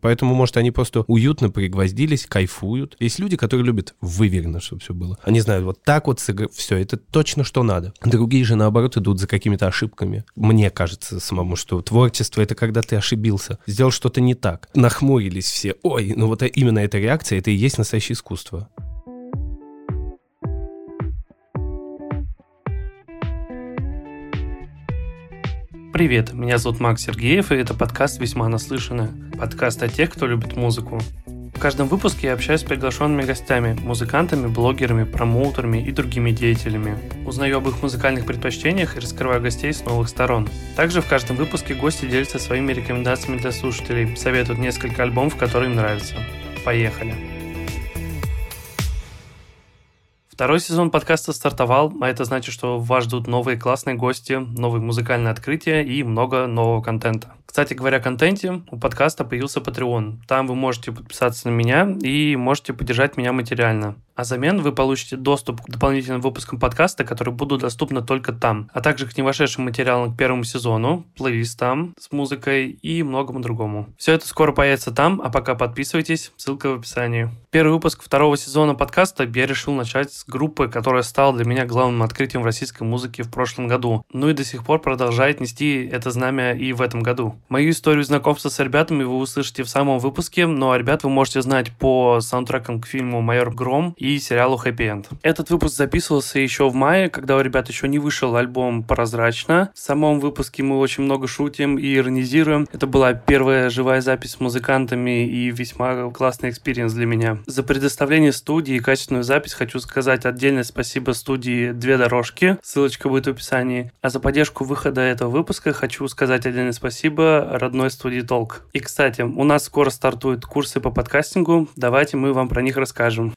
Поэтому, может, они просто уютно пригвоздились, кайфуют. Есть люди, которые любят выверено, чтобы все было. Они знают, вот так вот сыгр... все, это точно что надо. Другие же, наоборот, идут за какими-то ошибками. Мне кажется самому, что творчество — это когда ты ошибился, сделал что-то не так. Нахмурились все. Ой, ну вот именно эта реакция, это и есть настоящее искусство. Привет, меня зовут Макс Сергеев, и это подкаст «Весьма наслышанно». Подкаст о тех, кто любит музыку. В каждом выпуске я общаюсь с приглашенными гостями, музыкантами, блогерами, промоутерами и другими деятелями. Узнаю об их музыкальных предпочтениях и раскрываю гостей с новых сторон. Также в каждом выпуске гости делятся своими рекомендациями для слушателей, советуют несколько альбомов, которые им нравятся. Поехали! Второй сезон подкаста стартовал, а это значит, что вас ждут новые классные гости, новые музыкальные открытия и много нового контента. Кстати говоря о контенте, у подкаста появился Patreon. Там вы можете подписаться на меня и можете поддержать меня материально. А взамен вы получите доступ к дополнительным выпускам подкаста, которые будут доступны только там, а также к невошедшим материалам к первому сезону, плейлистам с музыкой и многому другому. Все это скоро появится там, а пока подписывайтесь, ссылка в описании. Первый выпуск второго сезона подкаста я решил начать с группы, которая стала для меня главным открытием в российской музыке в прошлом году, ну и до сих пор продолжает нести это знамя и в этом году. Мою историю знакомства с ребятами вы услышите в самом выпуске, но ребят вы можете знать по саундтрекам к фильму «Майор Гром» сериалу «Хэппи Энд». Этот выпуск записывался еще в мае, когда у ребят еще не вышел альбом «Прозрачно». В самом выпуске мы очень много шутим и иронизируем. Это была первая живая запись с музыкантами и весьма классный experience для меня. За предоставление студии и качественную запись хочу сказать отдельное спасибо студии «Две дорожки», ссылочка будет в описании. А за поддержку выхода этого выпуска хочу сказать отдельное спасибо родной студии Толк. И, кстати, у нас скоро стартуют курсы по подкастингу. Давайте мы вам про них расскажем.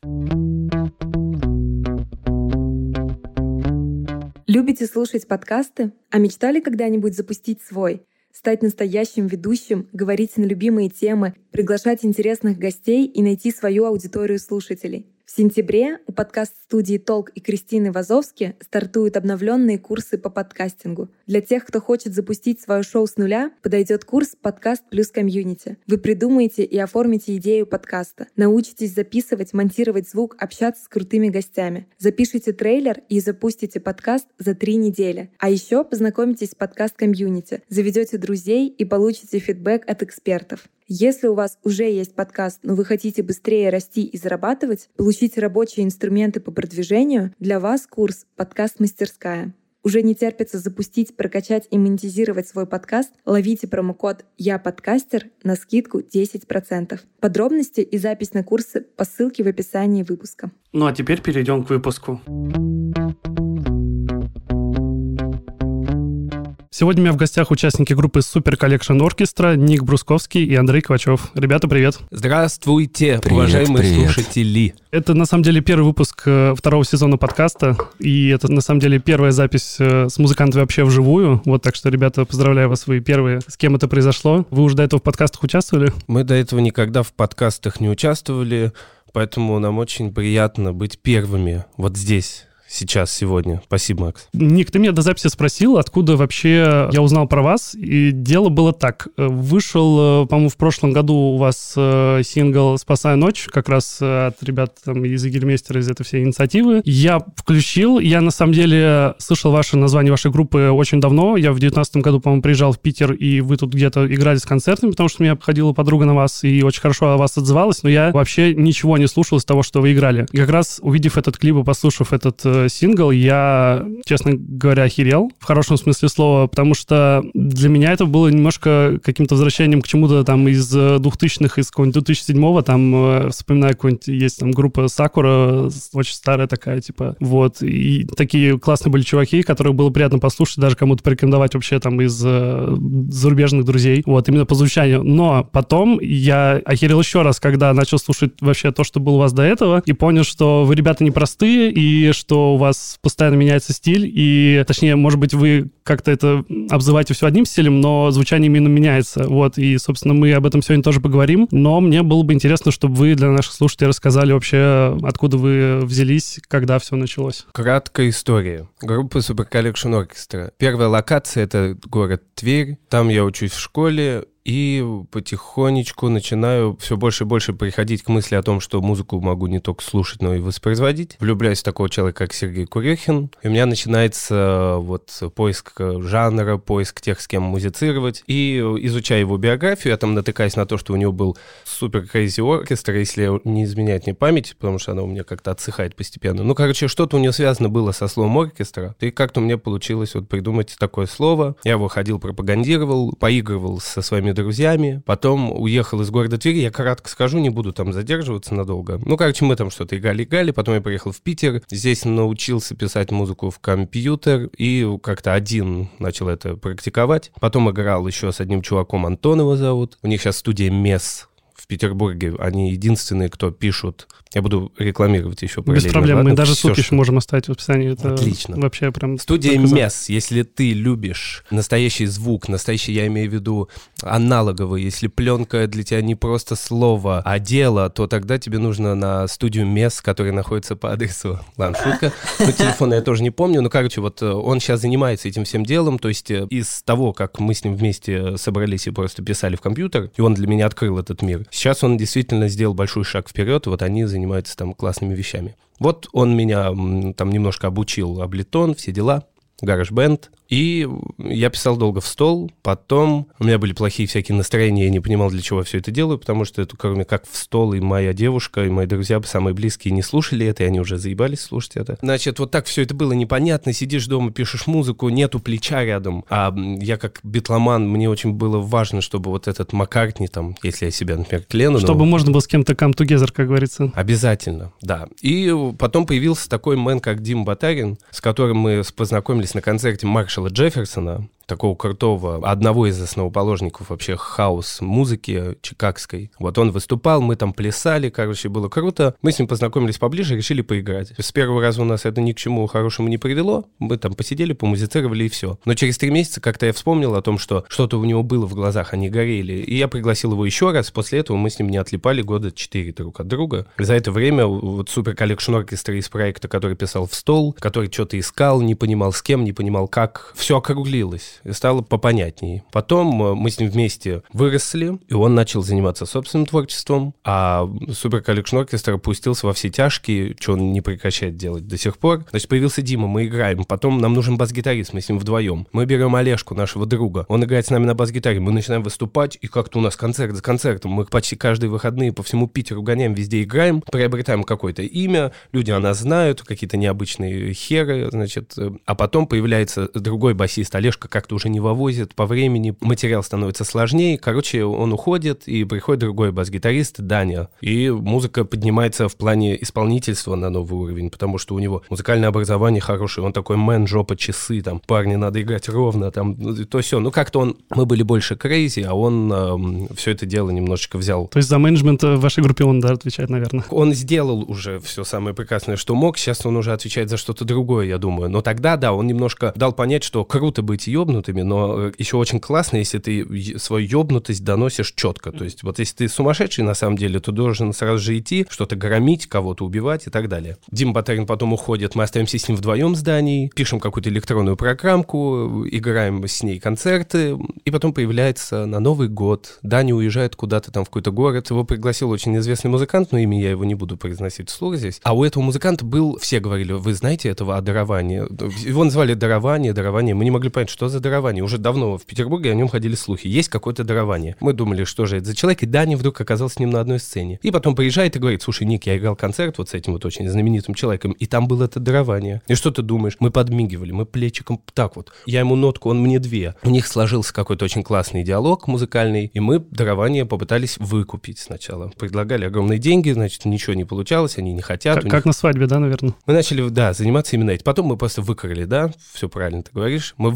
Любите слушать подкасты? А мечтали когда-нибудь запустить свой? Стать настоящим ведущим, говорить на любимые темы, приглашать интересных гостей и найти свою аудиторию слушателей? В сентябре у подкаст-студии «Толк» и Кристины Вазовски стартуют обновленные курсы по подкастингу. Для тех, кто хочет запустить свое шоу с нуля, подойдет курс «Подкаст плюс комьюнити». Вы придумаете и оформите идею подкаста, научитесь записывать, монтировать звук, общаться с крутыми гостями, запишите трейлер и запустите подкаст за три недели. А еще познакомитесь с подкаст-комьюнити, заведете друзей и получите фидбэк от экспертов. Если у вас уже есть подкаст, но вы хотите быстрее расти и зарабатывать, получить рабочие инструменты по продвижению, для вас курс «Подкаст-мастерская». Уже не терпится запустить, прокачать и монетизировать свой подкаст? Ловите промокод «Я подкастер» на скидку 10%. Подробности и запись на курсы по ссылке в описании выпуска. Ну а теперь перейдем к выпуску. Сегодня у меня в гостях участники группы Super Collection Orchestra Ник Брусковский и Андрей Ковачев. Ребята, привет. Здравствуйте, привет, уважаемые привет. слушатели. Это на самом деле первый выпуск э, второго сезона подкаста, и это на самом деле первая запись э, с музыкантами вообще вживую. Вот так что, ребята, поздравляю вас, вы первые, с кем это произошло. Вы уже до этого в подкастах участвовали? Мы до этого никогда в подкастах не участвовали, поэтому нам очень приятно быть первыми вот здесь сейчас, сегодня. Спасибо, Макс. Ник, ты меня до записи спросил, откуда вообще я узнал про вас. И дело было так. Вышел, э, по-моему, в прошлом году у вас э, сингл «Спасая ночь», как раз э, от ребят там, из Игельмейстера, из этой всей инициативы. Я включил, я на самом деле слышал ваше название вашей группы очень давно. Я в 19 году, по-моему, приезжал в Питер, и вы тут где-то играли с концертами, потому что меня ходила подруга на вас и очень хорошо о вас отзывалась, но я вообще ничего не слушал из того, что вы играли. И как раз увидев этот клип и послушав этот сингл, я, честно говоря, охерел, в хорошем смысле слова, потому что для меня это было немножко каким-то возвращением к чему-то там из 2000-х, из какого-нибудь 2007-го, там, э, вспоминаю, какой-нибудь есть там группа Сакура, очень старая такая, типа, вот, и такие классные были чуваки, которых было приятно послушать, даже кому-то порекомендовать вообще там из э, зарубежных друзей, вот, именно по звучанию. Но потом я охерел еще раз, когда начал слушать вообще то, что было у вас до этого, и понял, что вы, ребята, непростые, и что у вас постоянно меняется стиль, и, точнее, может быть, вы как-то это обзываете все одним стилем, но звучание именно меняется. Вот, и, собственно, мы об этом сегодня тоже поговорим. Но мне было бы интересно, чтобы вы для наших слушателей рассказали вообще, откуда вы взялись, когда все началось. Краткая история. Группа Super Collection Orchestra. Первая локация — это город Тверь. Там я учусь в школе, и потихонечку начинаю все больше и больше приходить к мысли о том, что музыку могу не только слушать, но и воспроизводить. Влюбляюсь в такого человека, как Сергей Курехин, и у меня начинается вот поиск жанра, поиск тех, с кем музицировать, и изучая его биографию, я там натыкаюсь на то, что у него был супер crazy оркестр, если не изменяет мне память, потому что она у меня как-то отсыхает постепенно. Ну, короче, что-то у него связано было со словом оркестра, и как-то у меня получилось вот придумать такое слово. Я его ходил, пропагандировал, поигрывал со своими друзьями, потом уехал из города Твери, я кратко скажу, не буду там задерживаться надолго. Ну, короче, мы там что-то играли-играли, потом я приехал в Питер, здесь научился писать музыку в компьютер и как-то один начал это практиковать. Потом играл еще с одним чуваком, Антон его зовут. У них сейчас студия МЕС Петербурге. Они единственные, кто пишут я буду рекламировать еще параллельно. Без проблем, ладно? мы даже ссылки еще можем оставить в описании. Это Отлично. Вообще прям... Студия МЕС, если ты любишь настоящий звук, настоящий, я имею в виду аналоговый, если пленка для тебя не просто слово, а дело, то тогда тебе нужно на студию МЕС, которая находится по адресу... Ладно, шутка. Ну, телефона я тоже не помню. Но, короче, вот э, он сейчас занимается этим всем делом. То есть э, из того, как мы с ним вместе собрались и просто писали в компьютер, и он для меня открыл этот мир, сейчас он действительно сделал большой шаг вперед, вот они занимаются там классными вещами. Вот он меня там немножко обучил Аблетон, все дела, гараж бенд и я писал долго в стол, потом у меня были плохие всякие настроения, я не понимал, для чего я все это делаю, потому что это кроме как в стол, и моя девушка, и мои друзья, самые близкие, не слушали это, и они уже заебались слушать это. Значит, вот так все это было непонятно, сидишь дома, пишешь музыку, нету плеча рядом, а я как битломан, мне очень было важно, чтобы вот этот Маккартни там, если я себя, например, к Леннону... Чтобы можно было с кем-то come together, как говорится. Обязательно, да. И потом появился такой man, как Дим Батарин, с которым мы познакомились на концерте Маршала Джефферсона, такого крутого, одного из основоположников вообще хаус-музыки чикагской. Вот он выступал, мы там плясали, короче, было круто. Мы с ним познакомились поближе, решили поиграть. С первого раза у нас это ни к чему хорошему не привело. Мы там посидели, помузицировали и все. Но через три месяца как-то я вспомнил о том, что что-то у него было в глазах, они горели. И я пригласил его еще раз. После этого мы с ним не отлипали года четыре друг от друга. За это время вот Super Collection Orchestra из проекта, который писал в стол, который что-то искал, не понимал с кем, не понимал как, все округлилось и стало попонятнее. Потом э, мы с ним вместе выросли, и он начал заниматься собственным творчеством, а Super Collection Orchestra опустился во все тяжкие, что он не прекращает делать до сих пор. Значит, появился Дима, мы играем. Потом нам нужен бас-гитарист, мы с ним вдвоем. Мы берем Олежку, нашего друга. Он играет с нами на бас-гитаре, мы начинаем выступать, и как-то у нас концерт за концертом. Мы почти каждые выходные по всему Питеру гоняем, везде играем, приобретаем какое-то имя, люди о нас знают, какие-то необычные херы, значит. Э, а потом появляется другой басист Олежка, как как-то уже не вывозит по времени, материал становится сложнее. Короче, он уходит, и приходит другой бас-гитарист, Даня. И музыка поднимается в плане исполнительства на новый уровень, потому что у него музыкальное образование хорошее, он такой мэн, жопа, часы, там, парни, надо играть ровно, там, то все. Ну, как-то он, мы были больше крейзи, а он э, все это дело немножечко взял. То есть за менеджмент в вашей группе он, да, отвечает, наверное? Он сделал уже все самое прекрасное, что мог, сейчас он уже отвечает за что-то другое, я думаю. Но тогда, да, он немножко дал понять, что круто быть ёбнутым, ёбнутыми, но э, еще очень классно, если ты свою ёбнутость доносишь четко. То есть вот если ты сумасшедший на самом деле, то должен сразу же идти, что-то громить, кого-то убивать и так далее. Дима Батарин потом уходит, мы остаемся с ним вдвоем в здании, пишем какую-то электронную программку, играем с ней концерты, и потом появляется на Новый год. Даня уезжает куда-то там в какой-то город, его пригласил очень известный музыкант, но имя я его не буду произносить вслух здесь. А у этого музыканта был, все говорили, вы знаете этого о даровании? Его называли дарование, дарование. Мы не могли понять, что за дарование. Уже давно в Петербурге о нем ходили слухи. Есть какое-то дарование. Мы думали, что же это за человек, и Дани вдруг оказался с ним на одной сцене. И потом приезжает и говорит, слушай, Ник, я играл концерт вот с этим вот очень знаменитым человеком, и там было это дарование. И что ты думаешь? Мы подмигивали, мы плечиком так вот. Я ему нотку, он мне две. У них сложился какой-то очень классный диалог музыкальный, и мы дарование попытались выкупить сначала. Предлагали огромные деньги, значит, ничего не получалось, они не хотят. Как, них... как на свадьбе, да, наверное? Мы начали, да, заниматься именно этим. Потом мы просто выкрали, да, все правильно ты говоришь. Мы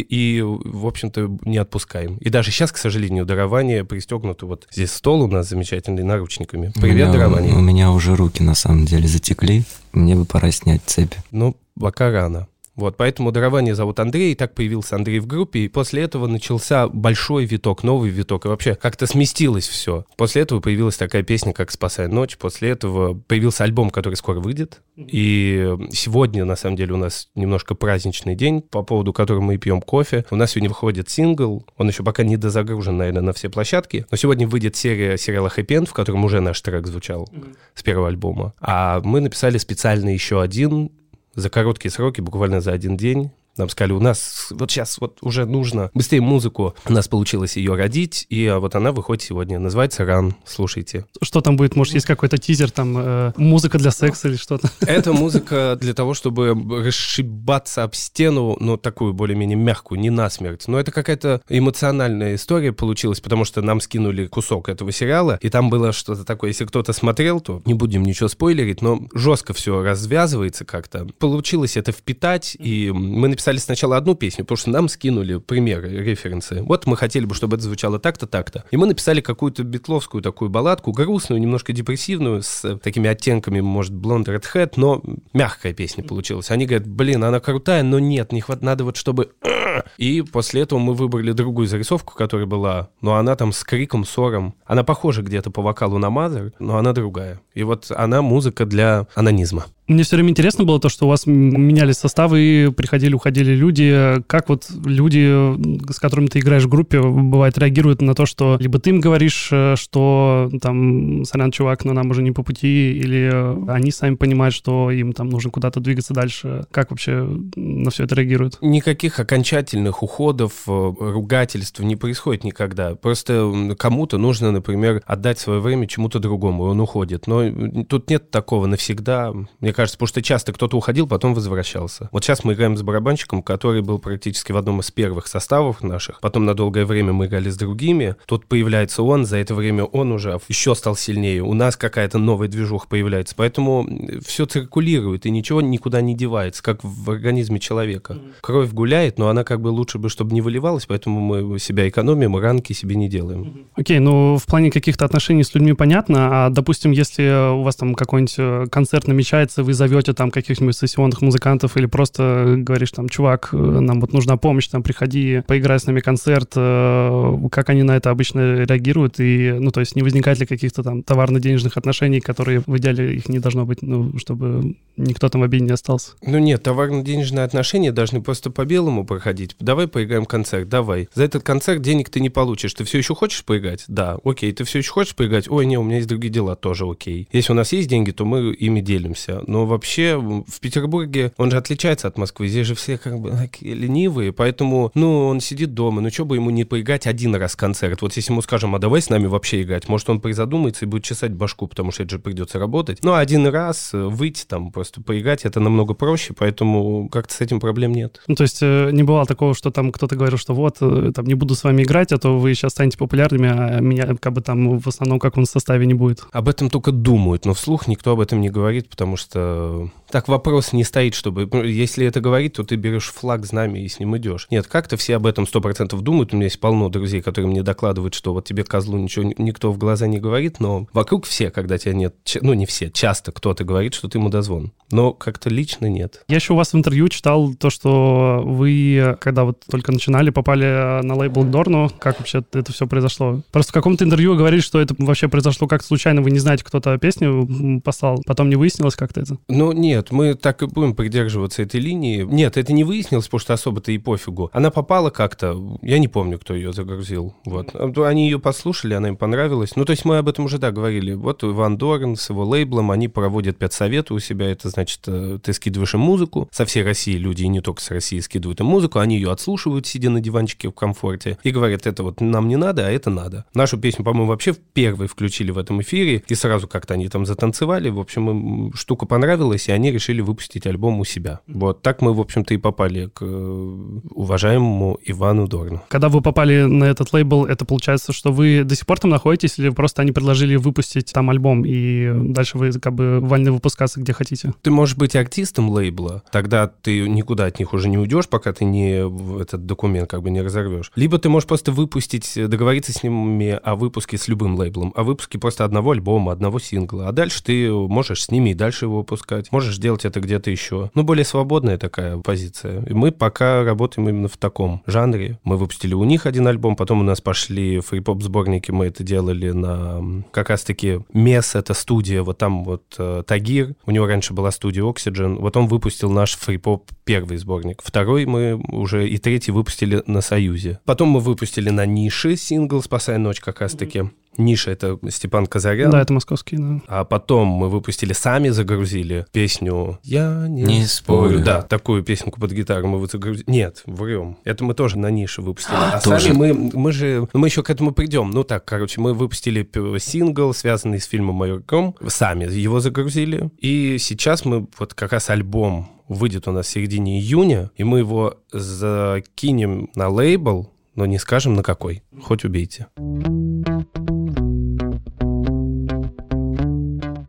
и, в общем-то, не отпускаем. И даже сейчас, к сожалению, дарование пристегнуто. Вот здесь стол у нас замечательный, наручниками. Привет, у меня, дарование. У меня уже руки, на самом деле, затекли. Мне бы пора снять цепи. Ну, пока рано. Вот, поэтому дарование зовут Андрей, и так появился Андрей в группе, и после этого начался большой виток, новый виток, и вообще как-то сместилось все. После этого появилась такая песня, как «Спасая ночь», после этого появился альбом, который скоро выйдет, и сегодня, на самом деле, у нас немножко праздничный день, по поводу которого мы пьем кофе. У нас сегодня выходит сингл, он еще пока не дозагружен, наверное, на все площадки, но сегодня выйдет серия сериала «Хэппи в котором уже наш трек звучал mm-hmm. с первого альбома. А мы написали специально еще один за короткие сроки, буквально за один день, нам сказали, у нас вот сейчас вот уже нужно быстрее музыку. У нас получилось ее родить, и вот она выходит сегодня. Называется «Ран». Слушайте. Что там будет? Может, есть какой-то тизер, там, э, музыка для секса или что-то? Это музыка для того, чтобы расшибаться об стену, но такую более-менее мягкую, не насмерть. Но это какая-то эмоциональная история получилась, потому что нам скинули кусок этого сериала, и там было что-то такое. Если кто-то смотрел, то не будем ничего спойлерить, но жестко все развязывается как-то. Получилось это впитать, и мы написали написали сначала одну песню, потому что нам скинули примеры, референсы. Вот мы хотели бы, чтобы это звучало так-то, так-то. И мы написали какую-то битловскую такую балладку, грустную, немножко депрессивную, с такими оттенками, может, Blonde Red Hat, но мягкая песня получилась. Они говорят, блин, она крутая, но нет, не хватает, надо вот чтобы... И после этого мы выбрали другую зарисовку, которая была, но она там с криком, сором. Она похожа где-то по вокалу на Mother, но она другая. И вот она музыка для анонизма. Мне все время интересно было то, что у вас менялись составы, приходили, уходили люди. Как вот люди, с которыми ты играешь в группе, бывает, реагируют на то, что либо ты им говоришь, э, что там, сорян, чувак, но нам уже не по пути, или они сами понимают, что им там нужно куда-то двигаться дальше. Как вообще на все это реагируют? Никаких окончательных уходов, э, ругательств не происходит никогда. Просто кому-то нужно, например, отдать свое время чему-то другому, он уходит. Но тут нет такого навсегда. Мне кажется, потому что часто кто-то уходил, потом возвращался. Вот сейчас мы играем с барабанщиком, который был практически в одном из первых составов наших. Потом на долгое время мы играли с другими. Тут появляется он, за это время он уже еще стал сильнее. У нас какая-то новая движуха появляется. Поэтому все циркулирует и ничего никуда не девается, как в организме человека. Кровь гуляет, но она как бы лучше бы, чтобы не выливалась, поэтому мы себя экономим, ранки себе не делаем. Окей, okay, ну в плане каких-то отношений с людьми понятно, а допустим, если у вас там какой-нибудь э, концерт намечается, вы зовете там каких-нибудь сессионных музыкантов или просто говоришь там, чувак, э, нам вот нужна помощь, там, приходи, поиграй с нами концерт, э, как они на это обычно реагируют, и, ну, то есть не возникает ли каких-то там товарно-денежных отношений, которые в идеале их не должно быть, ну, чтобы никто там в обиде не остался? Ну нет, товарно-денежные отношения должны просто по-белому проходить. Давай поиграем концерт, давай. За этот концерт денег ты не получишь. Ты все еще хочешь поиграть? Да, окей. Ты все еще хочешь поиграть? Ой, не, у меня есть другие дела, тоже окей. Если у нас есть деньги, то мы ими делимся. Но вообще в Петербурге он же отличается от Москвы. Здесь же все как бы такие ленивые, поэтому, ну, он сидит дома. Ну, что бы ему не поиграть один раз концерт? Вот если ему скажем, а давай с нами вообще играть, может, он призадумается и будет чесать башку, потому что это же придется работать. Но один раз э, выйти там, просто поиграть, это намного проще, поэтому как-то с этим проблем нет. Ну, то есть э, не бывало такого, что там кто-то говорил, что вот, э, там, не буду с вами играть, а то вы сейчас станете популярными, а меня как бы там в основном как он в составе не будет. Об этом только думают, но вслух никто об этом не говорит, потому что uh, так вопрос не стоит, чтобы... Ну, если это говорить, то ты берешь флаг, знамя и с ним идешь. Нет, как-то все об этом сто процентов думают. У меня есть полно друзей, которые мне докладывают, что вот тебе, козлу, ничего никто в глаза не говорит, но вокруг все, когда тебя нет... Ну, не все, часто кто-то говорит, что ты ему дозвон. Но как-то лично нет. Я еще у вас в интервью читал то, что вы, когда вот только начинали, попали на лейбл Дорну. Как вообще это все произошло? Просто в каком-то интервью говорили, что это вообще произошло как случайно, вы не знаете, кто-то песню послал, потом не выяснилось как-то это? Ну, нет, мы так и будем придерживаться этой линии. Нет, это не выяснилось, потому что особо-то и пофигу. Она попала как-то, я не помню, кто ее загрузил. Вот. Они ее послушали, она им понравилась. Ну, то есть мы об этом уже, да, говорили. Вот Иван Дорн с его лейблом, они проводят педсоветы у себя. Это значит, э, ты скидываешь им музыку. Со всей России люди, и не только с России, скидывают им музыку. Они ее отслушивают, сидя на диванчике в комфорте. И говорят, это вот нам не надо, а это надо. Нашу песню, по-моему, вообще в первой включили в этом эфире. И сразу как-то они там затанцевали. В общем, им штука понравилась, и они решили выпустить альбом у себя. Вот так мы, в общем-то, и попали к э, уважаемому Ивану Дорну. Когда вы попали на этот лейбл, это получается, что вы до сих пор там находитесь, или просто они предложили выпустить там альбом, и дальше вы как бы вольны выпускаться где хотите? Ты можешь быть артистом лейбла, тогда ты никуда от них уже не уйдешь, пока ты не этот документ как бы не разорвешь. Либо ты можешь просто выпустить, договориться с ними о выпуске с любым лейблом, о выпуске просто одного альбома, одного сингла, а дальше ты можешь с ними и дальше его выпускать. Можешь можешь делать это где-то еще. Ну, более свободная такая позиция. И мы пока работаем именно в таком жанре. Мы выпустили у них один альбом, потом у нас пошли фри-поп сборники, мы это делали на как раз-таки Мес, это студия, вот там вот э, Тагир, у него раньше была студия Oxygen, вот он выпустил наш фри-поп первый сборник. Второй мы уже и третий выпустили на Союзе. Потом мы выпустили на Нише сингл «Спасая ночь» как раз-таки. Ниша — это Степан Казарян. Да, это московский, да. А потом мы выпустили, сами загрузили песню «Я не, Не спорю. Да, такую песенку под гитару мы загрузили. Нет, врем. Это мы тоже на Нише выпустили. А, тоже? сами мы, мы же... ну, Мы еще к этому придем. Ну так, короче, мы выпустили сингл, связанный с фильмом «Майор Гром». Сами его загрузили. И сейчас мы вот как раз альбом выйдет у нас в середине июня, и мы его закинем на лейбл, но не скажем на какой. Хоть убейте.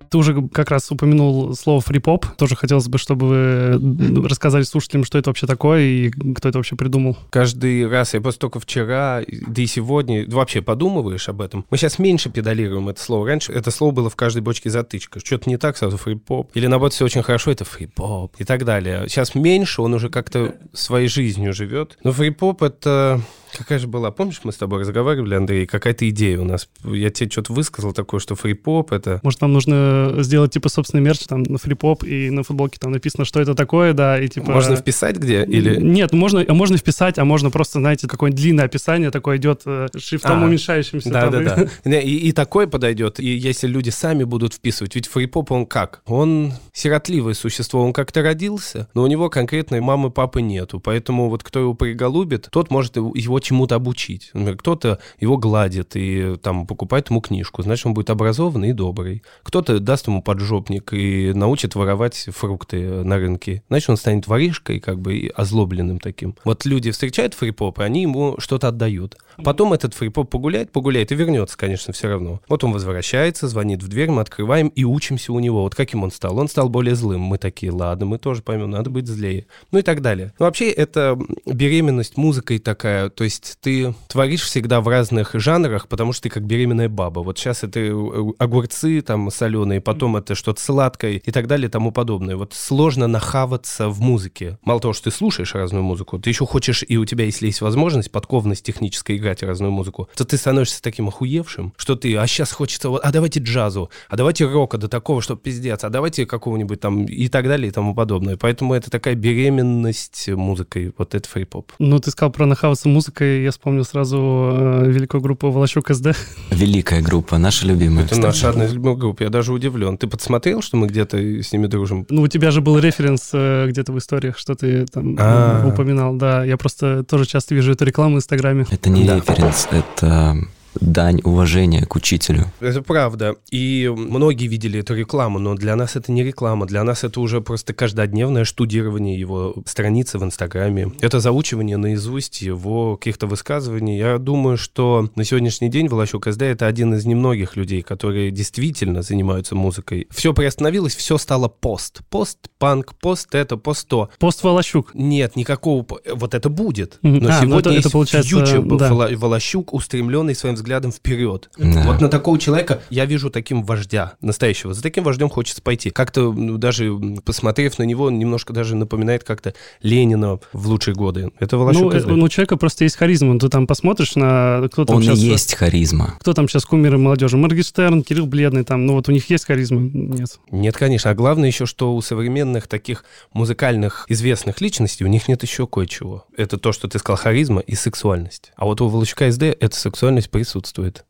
Ты уже как раз упомянул слово фри-поп. Тоже хотелось бы, чтобы вы рассказали слушателям, что это вообще такое и кто это вообще придумал. Каждый раз, я просто только вчера, да и сегодня, вообще подумываешь об этом. Мы сейчас меньше педалируем это слово. Раньше это слово было в каждой бочке затычка. Что-то не так, сразу фри-поп. Или наоборот, все очень хорошо, это фри-поп и так далее. Сейчас меньше, он уже как-то своей жизнью живет. Но фри-поп это... Какая же была? Помнишь, мы с тобой разговаривали, Андрей? Какая-то идея у нас. Я тебе что-то высказал такое, что фри-поп это... Может, нам нужно сделать, типа, собственный мерч, там, на фри-поп, и на футболке там написано, что это такое, да, и, типа... Можно вписать где? Или... Нет, можно, можно вписать, а можно просто, знаете, какое-нибудь длинное описание такое идет э, шрифтом А, уменьшающимся. Да, там, да, и- да. И, и такой подойдет, и если люди сами будут вписывать. Ведь фрипоп, он как? Он сиротливое существо, он как-то родился, но у него конкретной мамы, папы нету. Поэтому вот кто его приголубит, тот может его чему-то обучить. Например, кто-то его гладит и там покупает ему книжку, значит, он будет образованный и добрый. Кто-то даст ему поджопник и научит воровать фрукты на рынке. Значит, он станет воришкой, как бы, и озлобленным таким. Вот люди встречают фрипоп, и они ему что-то отдают. Потом этот фрипоп погуляет, погуляет и вернется, конечно, все равно. Вот он возвращается, звонит в дверь, мы открываем и учимся у него. Вот каким он стал? Он стал более злым. Мы такие, ладно, мы тоже поймем, надо быть злее. Ну и так далее. Но вообще это беременность музыкой такая. То есть ты творишь всегда в разных жанрах, потому что ты как беременная баба. Вот сейчас это э, огурцы там соленые, потом это что-то сладкое и так далее и тому подобное. Вот сложно нахаваться в музыке. Мало того, что ты слушаешь разную музыку, ты еще хочешь, и у тебя, если есть возможность, подкованность техническая играть разную музыку, то ты становишься таким охуевшим, что ты, а сейчас хочется, вот, а давайте джазу, а давайте рока до такого, что пиздец, а давайте какого-нибудь там и так далее и тому подобное. Поэтому это такая беременность музыкой, вот это фри-поп. Ну, ты сказал про нахаваться музыкой, я вспомнил сразу э, великую группу Волощук СД. Великая группа, наша любимая. Это кстати. наша одна из любимых групп, я даже удивлен. Ты подсмотрел, что мы где-то с ними дружим? Ну, у тебя же был референс э, где-то в историях, что ты там А. упоминал, да. Я просто тоже часто вижу эту рекламу в Инстаграме. Это не Да. референс, это дань уважения к учителю. Это правда. И многие видели эту рекламу, но для нас это не реклама. Для нас это уже просто каждодневное штудирование его страницы в Инстаграме. Это заучивание наизусть его каких-то высказываний. Я думаю, что на сегодняшний день Волощук СД — это один из немногих людей, которые действительно занимаются музыкой. Все приостановилось, все стало пост. Пост, панк, пост это, пост то. Пост Волощук. Нет, никакого... Вот это будет. Но А, ну сегодня это- есть это получается, future да. Воло- Волощук, устремленный своим взглядом вперед. Да. Вот на такого человека я вижу таким вождя настоящего. За таким вождем хочется пойти. Как-то ну, даже посмотрев на него, он немножко даже напоминает как-то Ленина в лучшие годы. Это Ну, Волощук э, СД. ну, у человека просто есть харизма. Ты там посмотришь на... Кто там Он и сейчас... есть харизма. Кто там сейчас кумиры молодежи? Моргенштерн, Кирилл Бледный там. Ну, вот у них есть харизма? Нет. Нет, конечно. А главное еще, что у современных таких музыкальных известных личностей у них нет еще кое-чего. Это то, что ты сказал, харизма и сексуальность. А вот у Волощука СД эта сексуальность присутствует.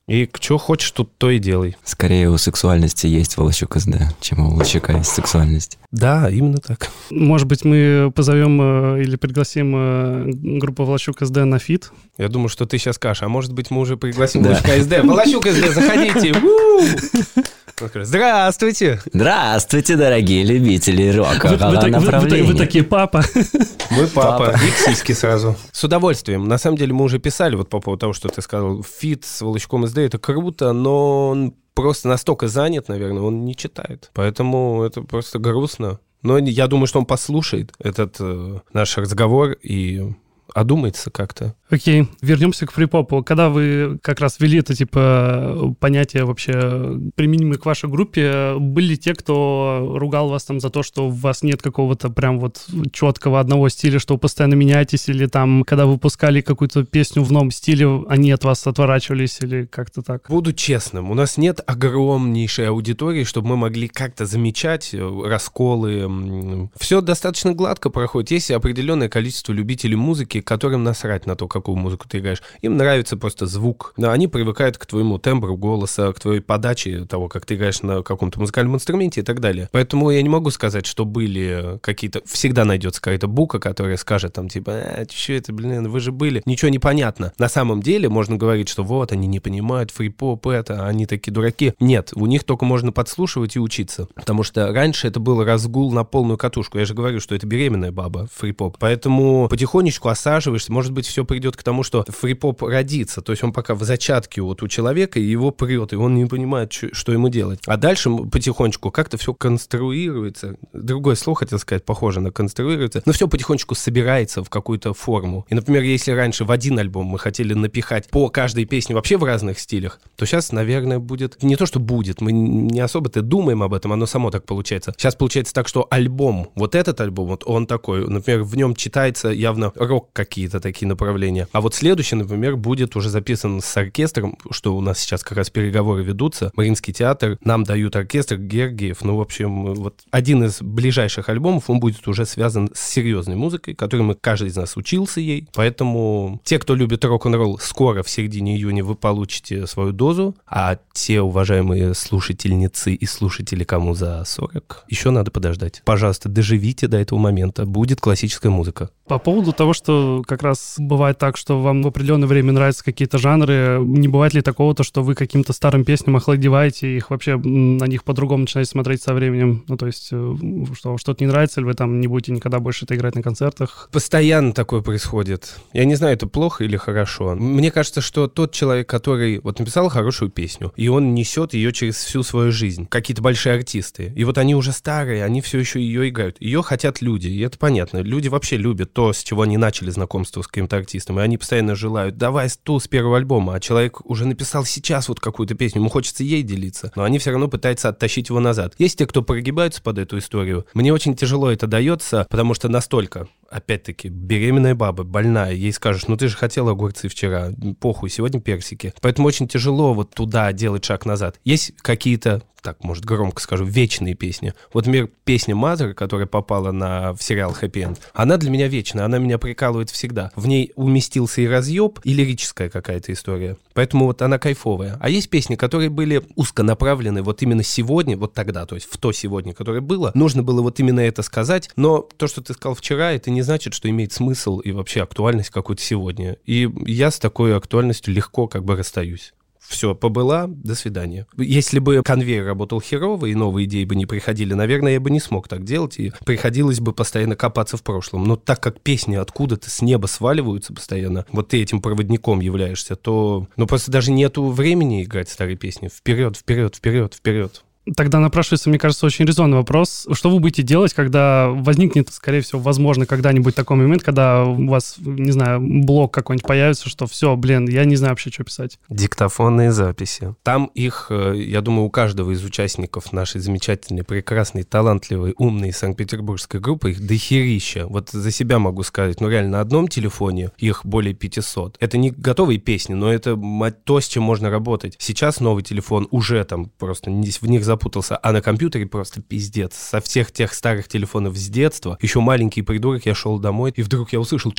И что хочешь, тут то и делай. Скорее у сексуальности есть Волощук СД, чем у Волощука есть сексуальность. Да, именно так. Может быть, мы позовем э, или пригласим э, группу Волощук СД на feat? Я думаю, что ты сейчас скажешь, а может быть, мы уже пригласим Да. Волощука СД. Волощук СД, заходите. Здравствуйте. Здравствуйте, дорогие любители рока. Вы, вы так- вы- вы- вы такие папа. Мой папа. Папа. И к сиське сразу. С удовольствием. На самом деле мы уже писали вот по поводу того, что ты сказал. Фит с Волочком СД это круто, но он просто настолько занят, наверное, он не читает. Поэтому это просто грустно. Но я думаю, что он послушает этот э, наш разговор и одумается как-то. Окей, вернемся к фрипопу. Когда вы как раз ввели это, типа, понятие вообще применимое к вашей группе, были те, кто ругал вас там за то, что у вас нет какого-то прям вот четкого одного стиля, что вы постоянно меняетесь, или там, когда выпускали какую-то песню в новом стиле, они от вас отворачивались, или как-то так? Буду честным, у нас нет огромнейшей аудитории, чтобы мы могли как-то замечать э, расколы. Все достаточно гладко проходит. Есть определенное количество любителей музыки, которым насрать на то, какую музыку ты играешь. Им нравится просто звук. Но они привыкают к твоему тембру голоса, к твоей подаче того, как ты играешь на каком-то музыкальном инструменте и так далее. Поэтому я не могу сказать, что были какие-то... Всегда найдется какая-то бука, которая скажет там типа, а, что это, блин, вы же были. Ничего не понятно. На самом деле можно говорить, что вот, они не понимают фрипоп это, они такие дураки. Нет, у них только можно подслушивать и учиться. Потому что раньше это был разгул на полную катушку. Я же говорю, что это беременная баба, фрипоп. Поэтому потихонечку осаживаешься. Может быть, все придет к тому, что фрипоп родится. То есть он пока в зачатке вот у человека, и его прет, и он не понимает, что ему делать. А дальше потихонечку как-то все конструируется. Другое слово хотел сказать, похоже на конструируется. Но все потихонечку собирается в какую-то форму. И, например, если раньше в один альбом мы хотели напихать по каждой песне вообще в разных стилях, то сейчас, наверное, будет... Не то, что будет, мы не особо-то думаем об этом, оно само так получается. Сейчас получается так, что альбом, вот этот альбом, вот он такой, например, в нем читается явно рок какие-то такие направления. А вот следующий, например, будет уже записан с оркестром, что у нас сейчас как раз переговоры ведутся. Мариинский театр, нам дают оркестр Гергиев. Ну, в общем, вот один из ближайших альбомов, он будет уже связан с серьезной музыкой, которой мы, каждый из нас учился ей. Поэтому те, кто любит рок-н-ролл, скоро, в середине июня, вы получите свою дозу, а те уважаемые слушательницы и слушатели, кому за 40, еще надо подождать. Пожалуйста, доживите до этого момента. Будет классическая музыка. По поводу того, что как раз бывает так, что вам в определенное время нравятся какие-то жанры, не бывает ли такого, то, что вы каким-то старым песням охладеваете, их вообще на них по-другому начинаете смотреть со временем? Ну, то есть, э, что что-то не нравится, или вы там не будете никогда больше это играть на концертах? Постоянно такое происходит. Я не знаю, это плохо или хорошо. Мне кажется, что тот человек, который вот написал хорошую песню, и он несет ее через всю свою жизнь, какие-то большие артисты, и вот они уже старые, они все еще ее играют. Ее хотят люди, и это понятно. Люди вообще любят то, с чего они начали знакомство с каким-то артистом, и они постоянно желают, давай ту с первого альбома, а человек уже написал сейчас вот какую-то песню, ему хочется ей делиться, но они все равно пытаются оттащить его назад. Есть те, кто прогибаются под эту историю. Мне очень тяжело это дается, потому что настолько опять-таки, беременная баба, больная, ей скажешь, ну ты же хотела огурцы вчера, похуй, сегодня персики. Поэтому очень тяжело вот туда делать шаг назад. Есть какие-то так, может, громко скажу, вечные песни. Вот, например, песня Mother, которая попала на, в сериал Happy End, она для меня вечная, она меня прикалывает всегда. В ней уместился и разъеб, и лирическая какая-то история. Поэтому вот она кайфовая. А есть песни, которые были узконаправлены вот именно сегодня, вот тогда, то есть в то сегодня, которое было. Нужно было вот именно это сказать, но то, что ты сказал вчера, это не значит, что имеет смысл и вообще актуальность какую-то сегодня. И я с такой актуальностью легко как бы расстаюсь все, побыла, до свидания. Если бы конвейер работал херово и новые идеи бы не приходили, наверное, я бы не смог так делать, и приходилось бы постоянно копаться в прошлом. Но так как песни откуда-то с неба сваливаются постоянно, вот ты этим проводником являешься, то ну просто даже нету времени играть старые песни. Вперед, вперед, вперед, вперед. Тогда напрашивается, мне кажется, очень резонный вопрос. Что вы будете делать, когда возникнет, скорее всего, возможно, когда-нибудь такой момент, когда у вас, не знаю, блок какой-нибудь появится, что все, блин, я не знаю вообще, что писать. Диктофонные записи. Там их, э, я думаю, у каждого из участников нашей замечательной, прекрасной, талантливой, умной санкт-петербургской группы их дохерища. Вот за себя могу сказать, ну реально, на одном телефоне их более 500. Это не готовые песни, но это то, с чем можно работать. Сейчас новый телефон уже там просто в них запутался. А на компьютере просто пиздец. Со всех тех старых телефонов с детства, еще маленький придурок, я шел домой, и вдруг я услышал...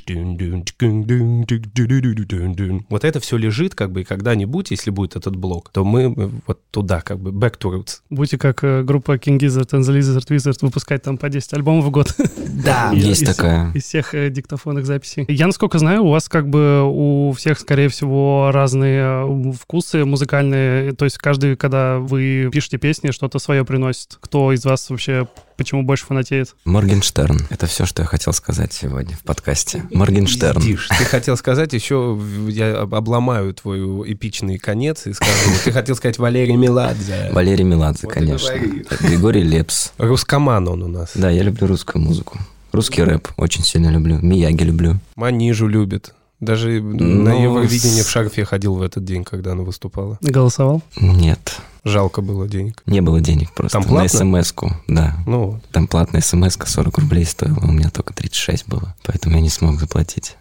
Вот это все лежит, как бы, и когда-нибудь, если будет этот блок, то мы вот туда, как бы, back to roots. Будете как э, группа King Gizzard and the Lizard Wizard выпускать там по 10 альбомов в год. Да, есть такая. Из всех э, диктофонных записей. Я, насколько знаю, у вас как бы у всех, скорее всего, разные э, вкусы музыкальные. То есть каждый, когда вы пишете песни, песни что-то свое приносит. Кто из вас вообще почему больше фанатеет? Моргенштерн. Это все, что я хотел сказать сегодня в подкасте. Моргенштерн. Пиздишь. Ты хотел сказать еще, я обломаю твой эпичный конец и скажу, ты хотел сказать Валерий Меладзе. Валерий Меладзе, конечно. Григорий Лепс. Рускоман он у нас. Да, я люблю русскую музыку Русский рэп очень сильно люблю. Мияги люблю. Манижу любит. Даже на Евровидение в шарфе ходил в этот день, когда она выступала. Голосовал? Нет. Жалко было денег. Не было денег просто. Там платно? На смс-ку, да. Ну, Там платная смс 40 рублей стоила, у меня только 36 было. Поэтому я не смог заплатить.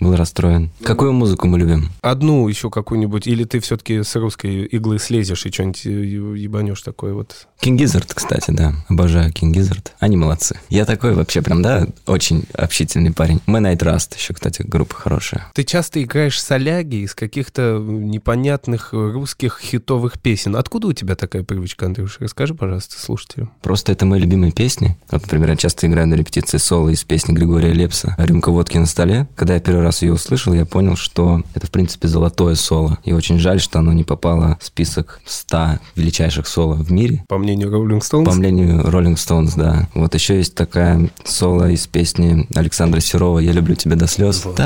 Был расстроен. Какую музыку мы любим? одну еще какую-нибудь, или ты все-таки с русской иглы слезешь и что-нибудь э, ебанешь такое вот. Gizzard, кстати, да. Обожаю Gizzard. Они молодцы. Я такой вообще прям, да, очень общительный парень. Man I Trust еще, кстати, группа хорошая. Ты часто играешь соляги из каких-то непонятных русских хитовых песен. Откуда у тебя такая привычка, Андрюша? Расскажи, пожалуйста, слушателям. Просто это мои любимые песни. Вот, например, я часто играю на репетиции соло из песни Григория Лепса «Рюмка водки на столе». Когда я первый раз ее услышал, я понял, что это, в принципе, золотое соло. И очень жаль, что оно не попало в список 100 величайших соло в мире. По мнению Rolling Stones? По мнению Rolling Stones, да. Вот еще есть такая соло из песни Александра Серова «Я люблю тебя до слез». Вот.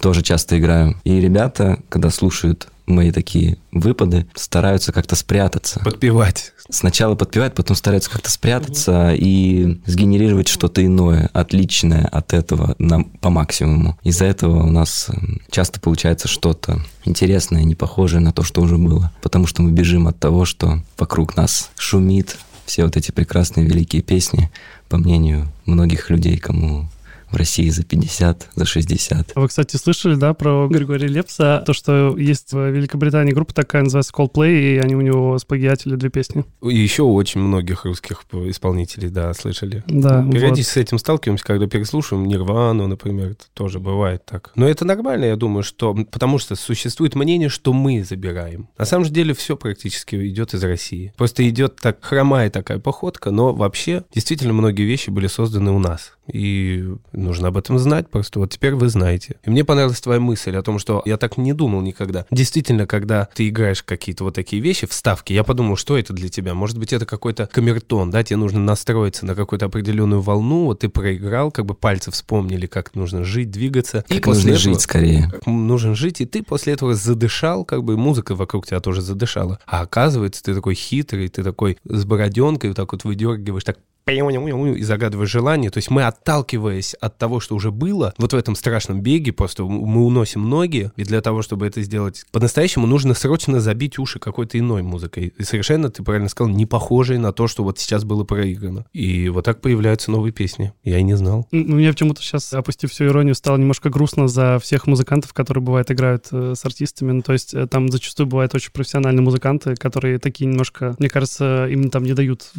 Тоже часто играю. И ребята, когда слушают мои такие выпады, стараются как-то спрятаться. Подпевать. Сначала подпевать, потом стараются как-то спрятаться и сгенерировать что-то иное, отличное от этого на, по максимуму. Из-за этого у нас м, часто получается что-то интересное, не похожее на то, что уже было. Потому что мы бежим от того, что вокруг нас шумит, все вот эти прекрасные великие песни, по мнению многих людей, кому в России за 50, за 60. А Вы, кстати, слышали, да, про Григория Лепса, то, что есть в Великобритании группа такая, называется Coldplay, и они у него сплагиатили две песни. И еще очень многих русских исполнителей, да, слышали. Да, Периодически с этим сталкиваемся, когда переслушиваем Нирвану, например, это тоже бывает так. Но это нормально, я думаю, что... Потому что существует мнение, что мы забираем. На самом же деле все практически идет из России. Просто идет так хромая такая походка, но вообще действительно многие вещи были созданы у нас. И нужно об этом знать просто. Вот теперь вы знаете. И мне понравилась твоя мысль о том, что я так не думал никогда. Действительно, когда ты играешь какие-то вот такие вещи, вставки, я подумал, что это для тебя? Может быть, это какой-то камертон, да, тебе нужно настроиться на какую-то определенную волну, вот ты проиграл, как бы пальцы вспомнили, как нужно жить, двигаться. Как нужно жить скорее. как нужен жить, и ты после этого задышал, как бы музыка вокруг тебя тоже задышала. А оказывается, ты такой хитрый, ты такой с бороденкой, вот так вот выдергиваешь, так и загадываешь желание. То есть мы, отталкиваясь от того, что уже было, вот в этом страшном беге, просто мы уносим ноги, и для того, чтобы это сделать по-настоящему, нужно срочно забить уши какой-то иной музыкой. И совершенно, ты правильно сказал, не похожей на то, что вот сейчас было проиграно. И вот так появляются новые песни. Я и не знал. Ну, Мне почему-то сейчас, опустив всю иронию, стало немножко грустно за всех музыкантов, которые, бывает, играют э, с артистами. Ну, то есть э, там зачастую бывают очень профессиональные музыканты, которые такие немножко, мне кажется, им там не дают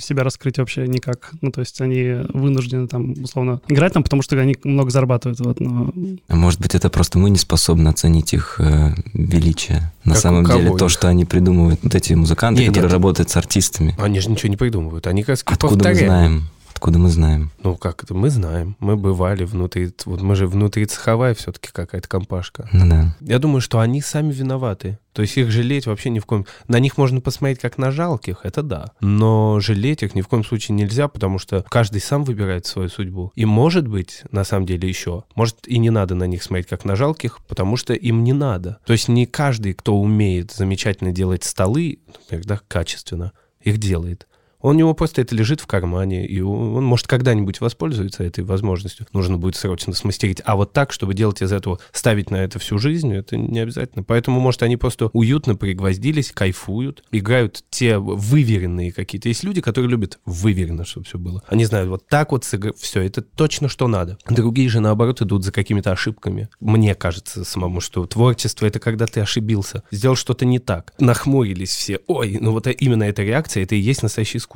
себя раскрыть вообще никак. Ну, то есть они вынуждены там, условно, играть там, потому что они много зарабатывают. Вот, но А может быть, это просто мы не способны оценить их э, величие. На Как самом деле, то, их? что они придумывают, вот эти музыканты, Не, которые нет. работают с артистами. Они же ничего не придумывают. Они как раз Откуда мы повторяют. знаем? Откуда мы знаем? Ну, как это? Мы знаем. Мы бывали внутри... Вот мы же внутри цеховая все-таки какая-то компашка. Ну да. Я думаю, что они сами виноваты. То есть их жалеть вообще ни в коем... На них можно посмотреть как на жалких, это да. Но жалеть их ни в коем случае нельзя, потому что каждый сам выбирает свою судьбу. И может быть, на самом деле еще, может и не надо на них смотреть как на жалких, потому что им не надо. То есть не каждый, кто умеет замечательно делать столы, например, да, качественно, их делает. У него просто это лежит в кармане, и он, может, когда-нибудь воспользуется этой возможностью. Нужно будет срочно смастерить. А вот так, чтобы делать из этого, ставить на это всю жизнь, это не обязательно. Поэтому, может, они просто уютно пригвоздились, кайфуют, играют те выверенные какие-то. Есть люди, которые любят выверенно, чтобы все было. Они знают, вот так вот все, это точно что надо. Другие же, наоборот, идут за какими-то ошибками. Мне кажется самому, что творчество — это когда ты ошибился, сделал что-то не так. Нахмурились все. Ой, ну вот именно эта реакция, это и есть настоящее искусство.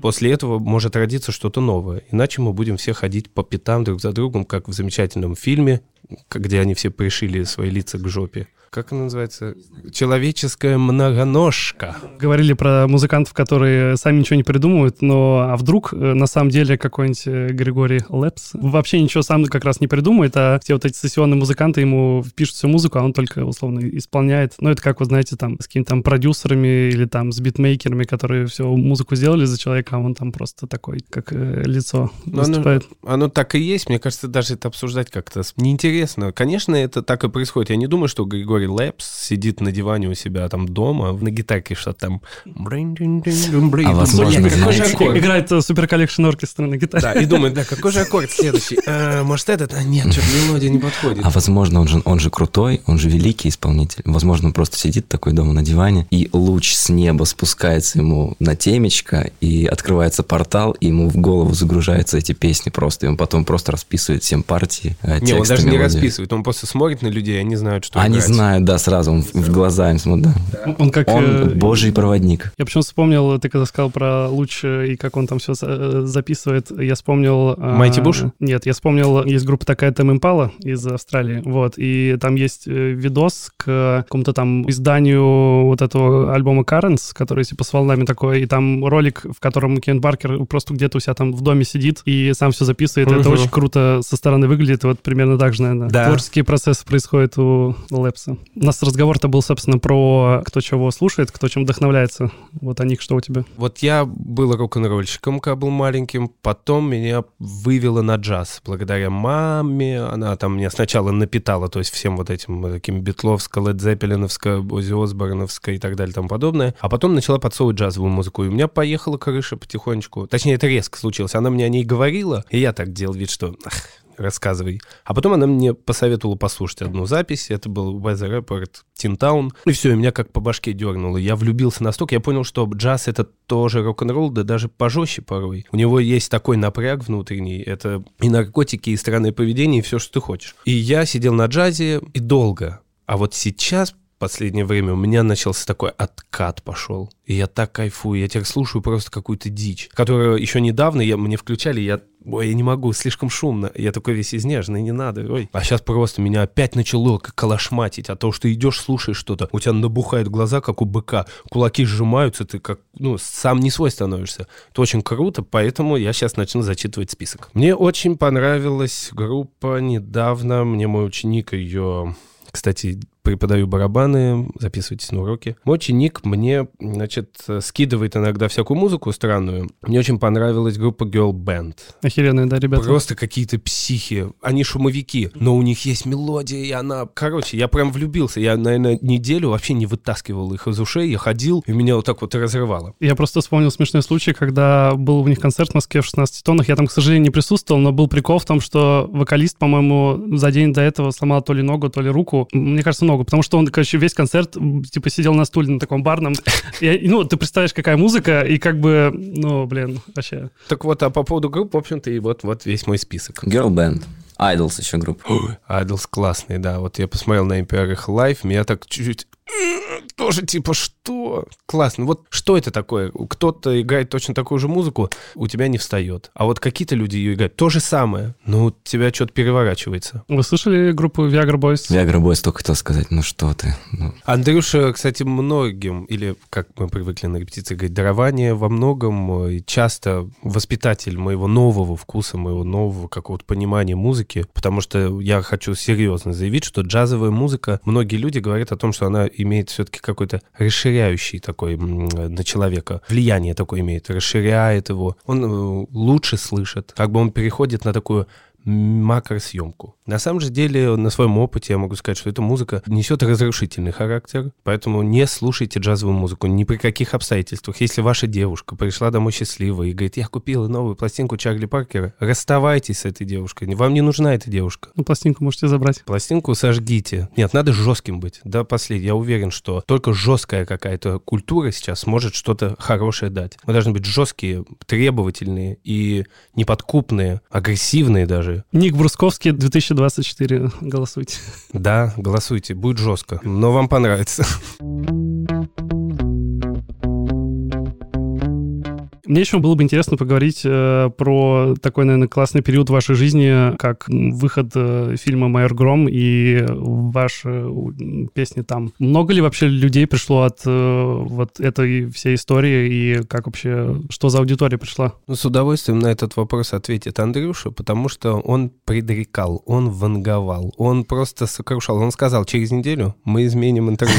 После этого может родиться что-то новое. Иначе мы будем все ходить по пятам друг за другом, как в замечательном фильме, где они все пришили свои лица к жопе. Как она называется? Человеческая многоножка. говорили про музыкантов, которые сами ничего не придумывают, но а вдруг э, на самом деле какой-нибудь э, Григорий Лепс вообще ничего сам как раз не придумает, а все вот эти сессионные музыканты ему впишут всю музыку, а он только условно исполняет. Ну, это как, вы знаете, там с какими-то там продюсерами или там с битмейкерами, которые всю музыку сделали за человека, а он там просто такой, как э, лицо Ну, оно- выступает. Оно так и есть. Мне кажется, даже это обсуждать как-то неинтересно интересно. Конечно, это так и происходит. Я не думаю, что Григорий Лэпс сидит на диване у себя там дома, на гитарке что-то там... А возможно? Играет э, Super Collection Orchestra на гитаре. Да, и думает, да, какой же аккорд следующий? А, может, этот? А нет, что-то мелодия не подходит. А возможно, он же, он же крутой, он же великий исполнитель. Возможно, он просто сидит такой дома на диване, и луч с неба спускается ему на темечко, и открывается портал, и ему в голову загружаются эти песни просто, и он потом просто расписывает всем партии э, Не, он даже не расписывает, он просто смотрит на людей, они знают, что Они играть. знают, да, сразу, он в глаза им смотрит, да. Он как... Он э, божий проводник. Я почему вспомнил, ты когда сказал про луч э, и как он там все записывает, я вспомнил... э, Майти Буш? Нет, я вспомнил, есть группа такая Тэм Импала из Австралии, вот, и там есть э, видос к какому-то там изданию вот этого альбома Currents, который типа с волнами такой, и там ролик, в котором Кен Баркер просто где-то у себя там в доме сидит и сам все записывает. Это Мгм. очень круто со стороны выглядит, вот примерно так же, наверное. Да. Творческие процессы происходят у Лепса. У нас разговор-то был, собственно, про кто чего слушает, кто чем вдохновляется. Вот, а Ник, что у тебя? Вот я был рок-н-ролльщиком, когда был маленьким, потом меня вывело на джаз. Благодаря маме, она там меня сначала напитала, то есть всем вот этим таким битловско, лед зеппелиновско, Ози Осборновско и так далее и тому подобное. А потом начала подсовывать джазовую музыку, и у меня поехала крыша потихонечку. Точнее, это резко случилось. Она мне о ней говорила, и я так делал вид, что «Ах, рассказывай. А потом она мне посоветовала послушать одну запись. Это был Weather Report Тинтаун. И все, и меня как по башке дернуло. Я влюбился настолько, я понял, что джаз — это тоже рок-н-ролл, да даже пожестче порой. У него есть такой напряг внутренний. Это и наркотики, и странное поведение, и все, что ты хочешь. И я сидел на джазе и долго. А вот сейчас последнее время у меня начался такой откат пошел. И я так кайфую. Я теперь слушаю просто какую-то дичь, которую еще недавно я, мне включали, я Ой, я не могу, слишком шумно. Я такой весь изнеженный, не надо. Ой. А сейчас просто меня опять начало как калашматить. А то, что идешь, слушаешь что-то, у тебя набухают глаза, как у быка, кулаки сжимаются, ты как, ну, сам не свой становишься. Это очень круто, поэтому я сейчас начну зачитывать список. Мне очень понравилась группа недавно, мне мой ученик ее, кстати, преподаю барабаны, записывайтесь на уроки. Мой ученик мне, значит, скидывает иногда всякую музыку странную. Мне очень понравилась группа Girl Band. Охеренные, да, ребята? Просто какие-то психи. Они шумовики, но у них есть мелодия, и она... Короче, я прям влюбился. Я, наверное, неделю вообще не вытаскивал их из ушей. Я ходил, и меня вот так вот разрывало. Я просто вспомнил смешной случай, когда был у них концерт в Москве в 16 тоннах. Я там, к сожалению, не присутствовал, но был прикол в том, что вокалист, по-моему, за день до этого сломал то ли ногу, то ли руку. Мне кажется, ногу, потому что он, короче, весь концерт, типа, сидел на стуле на таком барном. И, ну, ты представляешь, какая музыка, и как бы, ну, блин, вообще. Так вот, а по поводу групп, в общем-то, и вот, вот весь мой список. Girl Band. Idles еще группа. Idles классный, да. Вот я посмотрел на NPR их live, меня так чуть-чуть... Тоже типа что? Классно. Вот что это такое? Кто-то играет точно такую же музыку, у тебя не встает. А вот какие-то люди ее играют то же самое, но у тебя что-то переворачивается. Вы слышали группу Viagra Boys? Viagra Boys только хотел сказать, ну что ты. ну, Андрюша, кстати, многим, или как мы привыкли на репетиции говорить, дарование во многом э, и часто воспитатель моего нового вкуса, моего нового какого-то понимания музыки, потому что я хочу серьезно заявить, что джазовая музыка, многие люди говорят о том, что она имеет все-таки какой-то расширяющий такой на человека, влияние такое имеет, расширяет его, он э, лучше слышит, как бы он переходит на такую макросъемку. На самом же деле, на своем опыте я могу сказать, что эта музыка несет разрушительный характер, поэтому не слушайте джазовую музыку ни при каких обстоятельствах. Если ваша девушка пришла домой счастливой и говорит, я купила новую пластинку Чарли Паркера, расставайтесь с этой девушкой. Вам не нужна эта девушка. Ну, пластинку можете забрать. Пластинку сожгите. Нет, надо жестким быть. До последнего. Я уверен, что только жесткая какая-то культура сейчас сможет что-то хорошее дать. Мы должны быть жесткие, требовательные и неподкупные, агрессивные даже. Ник Брусковский, 2024. Голосуйте. Да, голосуйте, будет жестко, но вам понравится. Мне еще было бы интересно поговорить э, про такой, наверное, классный период в вашей жизни, как выход э, фильма «Майор Гром» и ваши м, песни там. Много ли вообще людей пришло от э, вот этой всей истории и как вообще, что за аудитория пришла? Ну, с удовольствием на этот вопрос ответит Андрюша, потому что он предрекал, он ванговал, он просто сокрушал. Он сказал, через неделю мы изменим интернет.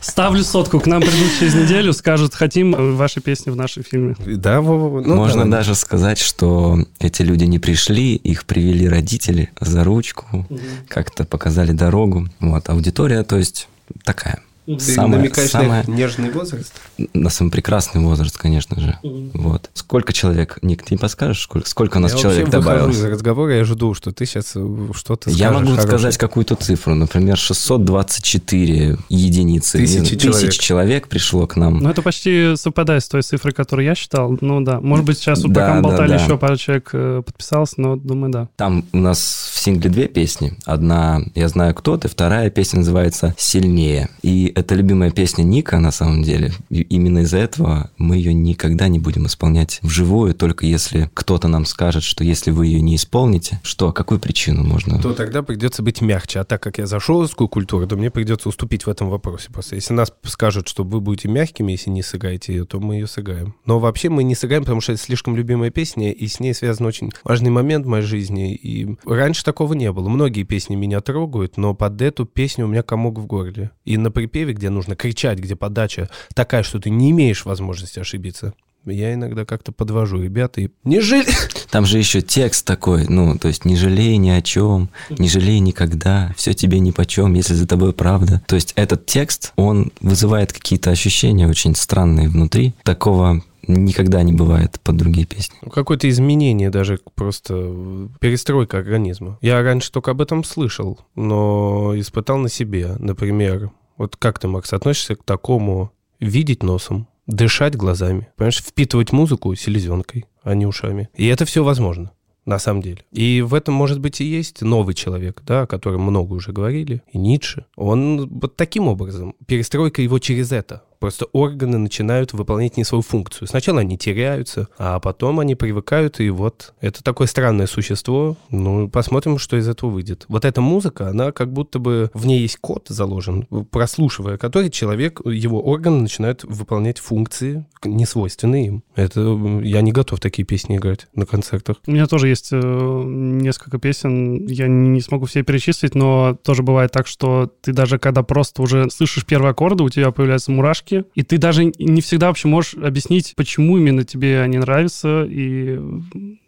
Ставлю сотку, к нам придут через неделю, скажут, хотим э, ваши песни в нашем фильме. Да, Вова? Ну, Можно да. даже сказать, что эти люди не пришли, их привели родители за ручку, как-то показали дорогу. Вот, аудитория, то есть, такая. Ты Самая, намекаешь самая, на нежный возраст? на самый прекрасный возраст, конечно же. Вот. Сколько человек? Ник, ты не подскажешь, сколько, сколько у нас я человек добавилось? из разговора, я жду, что ты сейчас что-то Я скажешь могу хорошее. сказать какую-то цифру. Например, 624 единицы. Тысячи Тысяч человек. человек пришло к нам. Ну, это почти совпадает с той цифрой, которую я считал. Ну, да. Может быть, сейчас вот Да, пока мы да, болтали, да. еще пару человек э, подписалось, но думаю, да. Там у нас в сингле две песни. Одна «Я знаю, кто ты», вторая песня называется «Сильнее». И это любимая песня Ника, на самом деле. И именно из-за этого мы ее никогда не будем исполнять вживую, только если кто-то нам скажет, что если вы ее не исполните, что, какую причину можно... то тогда придется быть мягче. А так как я за шоускую культуру, то мне придется уступить в этом вопросе. Просто если нас скажут, что вы будете мягкими, если не сыграете ее, то мы ее сыграем. Но вообще мы не сыграем, потому что это слишком любимая песня, и с ней связан очень важный момент в моей жизни. И раньше такого не было. Многие песни меня трогают, но под эту песню у меня комок в горле. И на припеве, где нужно кричать, где подача такая, что ты не имеешь возможности ошибиться, я иногда как-то подвожу ребят и не жаль. Там же еще текст такой, ну, то есть не жалей ни о чем, не жалей никогда, все тебе ни почем, если за тобой правда. То есть этот текст, он вызывает какие-то ощущения очень странные внутри. Такого никогда не бывает под другие песни. Какое-то изменение даже просто перестройка организма. Я раньше только об этом слышал, но испытал на себе. Например, вот как ты, Макс, относишься к такому видеть носом, дышать глазами, понимаешь, впитывать музыку селезенкой, а не ушами. И это все возможно. На самом деле. И в этом, может быть, и есть новый человек, да, о котором много уже говорили, и Ницше. Он вот таким образом, перестройка его через это. Просто органы начинают выполнять не свою функцию. Сначала они теряются, а потом они привыкают, и вот это такое странное существо. Ну, посмотрим, что из этого выйдет. Вот эта музыка, она как будто бы в ней есть код заложен, прослушивая который человек, его органы начинают выполнять функции, несвойственные им. Это я не готов такие песни играть на концертах. У меня тоже есть э, несколько песен, я не не смогу все перечислить, но тоже бывает так, что ты даже когда просто уже слышишь первые аккорды, у тебя появляются мурашки, и ты даже не всегда вообще можешь объяснить, почему именно тебе они нравятся, и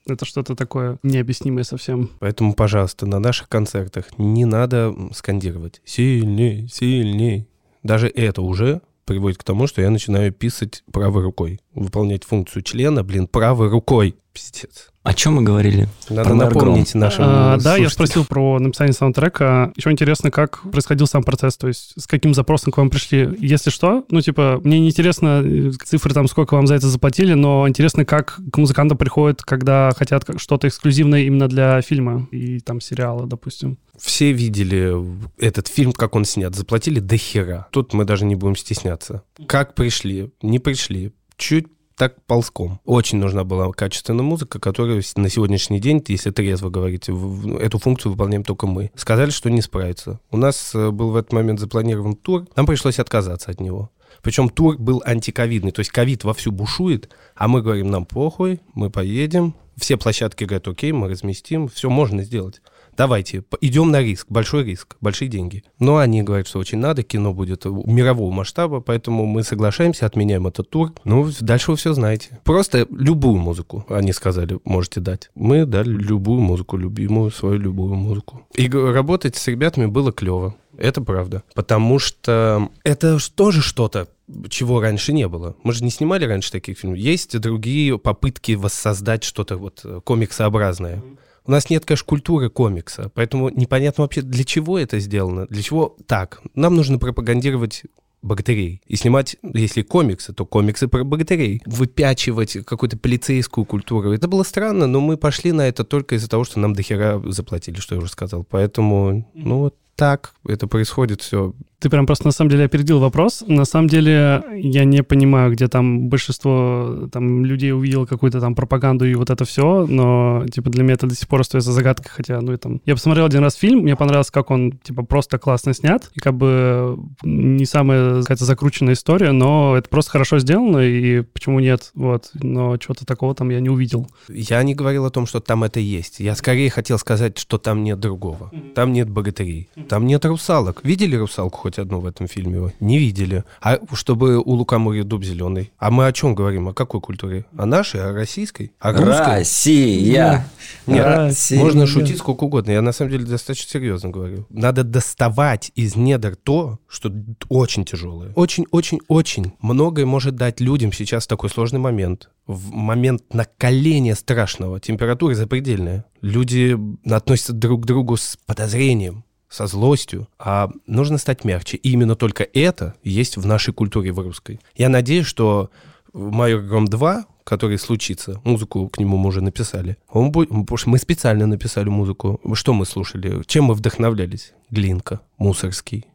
это что-то такое необъяснимое совсем. Поэтому, пожалуйста, на наших концертах не надо скандировать «сильней, сильней». Даже это уже приводит к тому, что я начинаю писать правой рукой. Выполнять функцию члена, блин, правой рукой. Пиздец. О чем мы говорили? Надо Про напомнить нашим А, да, я спросил про написание саундтрека. Еще интересно, как происходил сам процесс, то есть с каким запросом к вам пришли. Если что, ну, типа, мне не интересно э, цифры там, сколько вам за это заплатили, но интересно, как к музыкантам приходят, когда хотят что-то эксклюзивное именно для фильма и там сериала, допустим. Все видели этот фильм, как он снят. Заплатили до хера. Тут мы даже не будем стесняться. Как пришли? Не пришли. Чуть так ползком. Очень нужна была качественная музыка, которую на сегодняшний день, если трезво говорить, в- эту функцию выполняем только мы. Сказали, что не справится. У нас э, был в этот момент запланирован тур, нам пришлось отказаться от него. Причем тур был антиковидный, то есть ковид вовсю бушует, а мы говорим, нам похуй, мы поедем. Все площадки говорят, окей, мы разместим, все можно сделать. Давайте, идем на риск, большой риск, большие деньги. Но они говорят, что очень надо, кино будет мирового масштаба, поэтому мы соглашаемся, отменяем этот тур. Ну, дальше вы все знаете. Просто любую музыку, они сказали, можете дать. Мы дали любую музыку, любимую свою любую музыку. И работать с ребятами было клево. Это правда. Потому что это тоже что-то, чего раньше не было. Мы же не снимали раньше таких фильмов. Есть другие попытки воссоздать что-то вот э, комиксообразное. У нас нет, конечно, культуры комикса, поэтому непонятно вообще, для чего это сделано, для чего так. Нам нужно пропагандировать богатырей. И снимать, если комиксы, то комиксы про богатырей. Выпячивать какую-то полицейскую культуру. Это было странно, но мы пошли на это только из-за того, что нам дохера заплатили, что я уже сказал. Поэтому, ну вот так это происходит все. Ты прям просто на самом деле опередил вопрос. На самом деле я не понимаю, где там большинство там людей увидело какую-то там пропаганду и вот это все, но типа для меня это до сих пор остается загадкой, хотя ну и там... Я посмотрел один раз фильм, мне понравилось, как он типа просто классно снят, и как бы не самая какая-то закрученная история, но это просто хорошо сделано, и почему нет, вот. Но чего-то такого там я не увидел. Я не говорил о том, что там это есть. Я скорее хотел сказать, что там нет другого. Там нет богатырей. Там нет русалок. Видели русалку хоть хоть одну в этом фильме? Не видели. А чтобы у Лукамури дуб зеленый. А мы о чем говорим? О какой культуре? О нашей, о российской? О русской? Россия! Нет, Россия. можно шутить сколько угодно. Я на самом деле достаточно серьезно говорю. Надо доставать из недр то, что очень тяжелое. Очень-очень-очень многое может дать людям сейчас в такой сложный момент. В момент накаления страшного, температура запредельная. Люди относятся друг к другу с подозрением со злостью, а нужно стать мягче. И именно только это есть в нашей культуре, в русской. Я надеюсь, что «Майор Гром 2», который случится, музыку к нему мы уже написали, он будет, мы специально написали музыку. Что мы слушали? Чем мы вдохновлялись? Глинка, Мусорский,